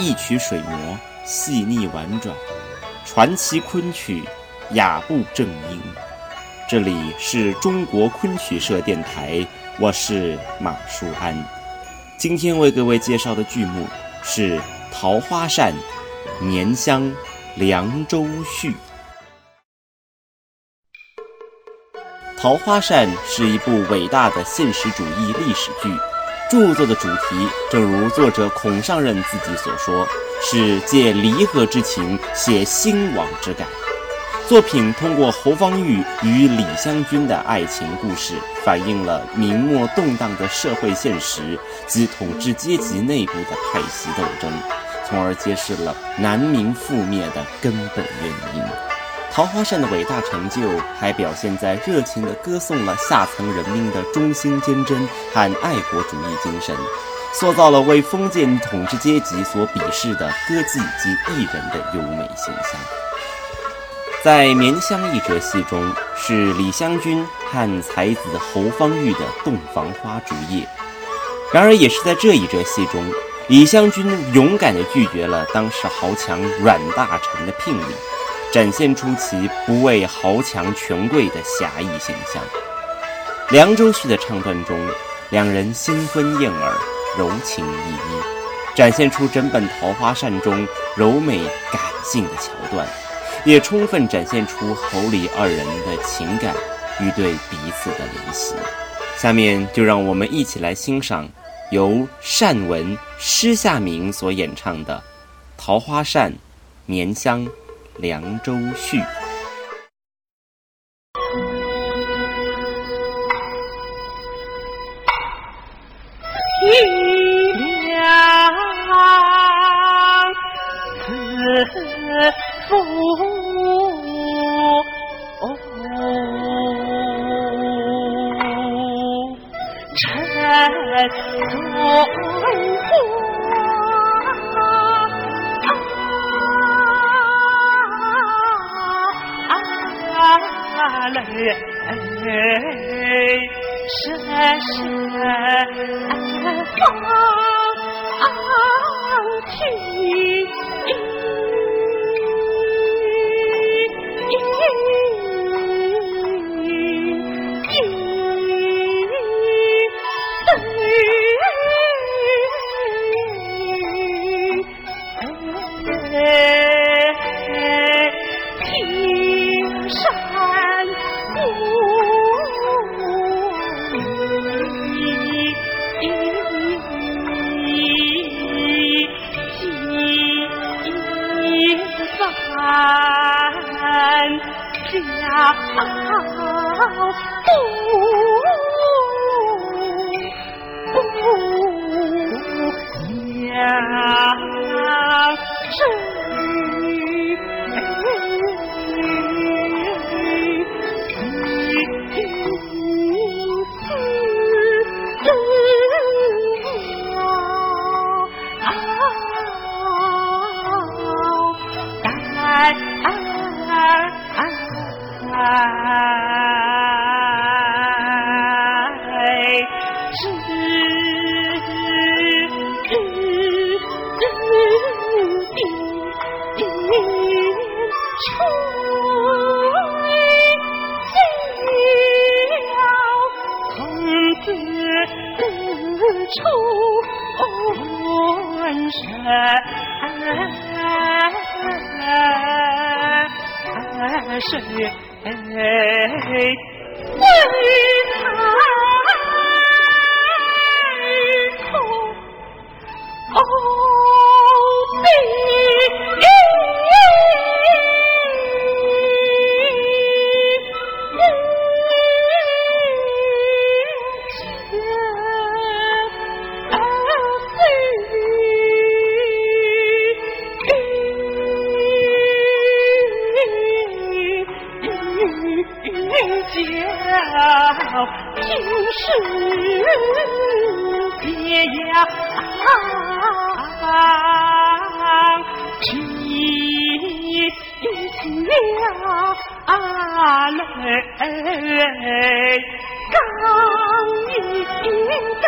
一曲水磨，细腻婉转，传奇昆曲，雅步正音。这里是中国昆曲社电台，我是马舒安。今天为各位介绍的剧目是《桃花扇·年香·凉州序》。《桃花扇》是一部伟大的现实主义历史剧，著作的主题正如作者孔尚任自己所说，是借离合之情写兴亡之感。作品通过侯方域与李香君的爱情故事，反映了明末动荡的社会现实及统治阶级内部的派系斗争，从而揭示了南明覆灭的根本原因。桃花扇的伟大成就，还表现在热情地歌颂了下层人民的忠心坚贞和爱国主义精神，塑造了为封建统治阶级所鄙视的歌妓及艺人的优美形象。在《绵香》一折戏中，是李香君和才子侯方域的洞房花烛夜。然而，也是在这一折戏中，李香君勇敢地拒绝了当时豪强阮大铖的聘礼，展现出其不畏豪强权贵的侠义形象。《凉州序》的唱段中，两人新婚燕尔，柔情依依，展现出整本《桃花扇》中柔美感性的桥段。也充分展现出侯李二人的情感与对彼此的怜惜。下面就让我们一起来欣赏由单文施夏明所演唱的《桃花扇·年香·凉州序》。哎声声放屁好不不想生你云吹尽了，从此终身为？深深放情。谁为他？泪刚一的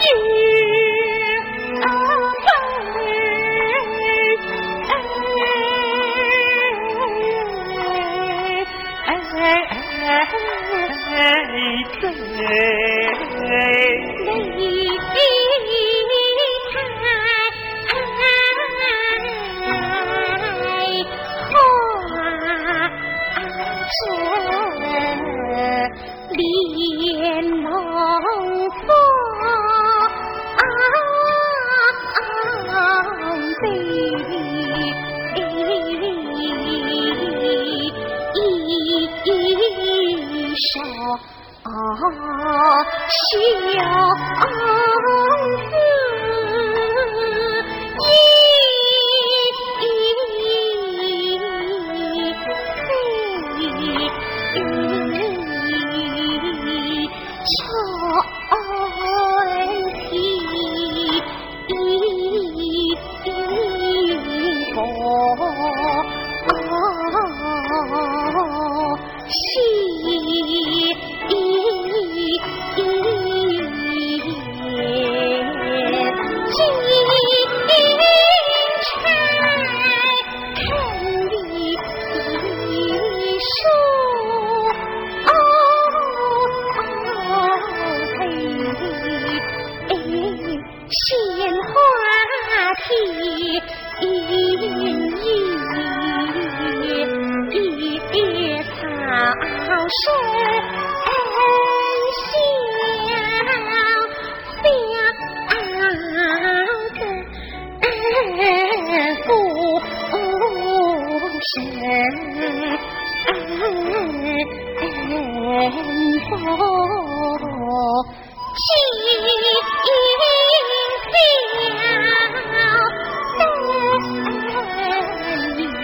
月。啊需要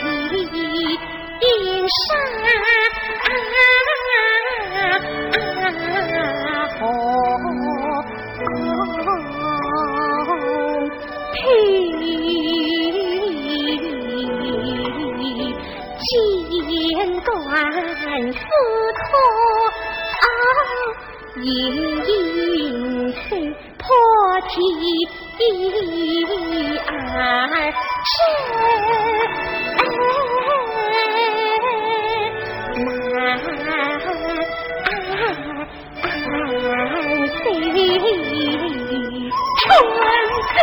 恨不及应效三。引阴声破天，耳震难收春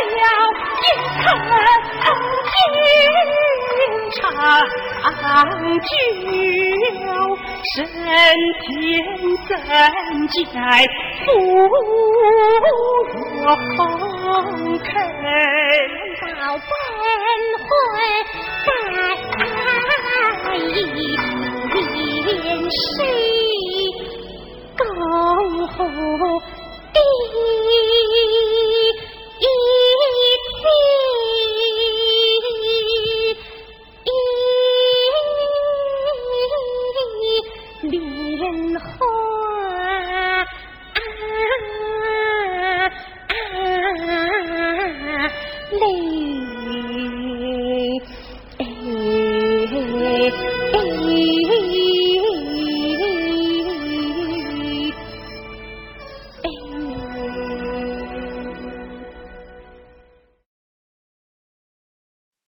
宵一刻。长久身天怎在不我红尘道本回百一边谁共护 العالمين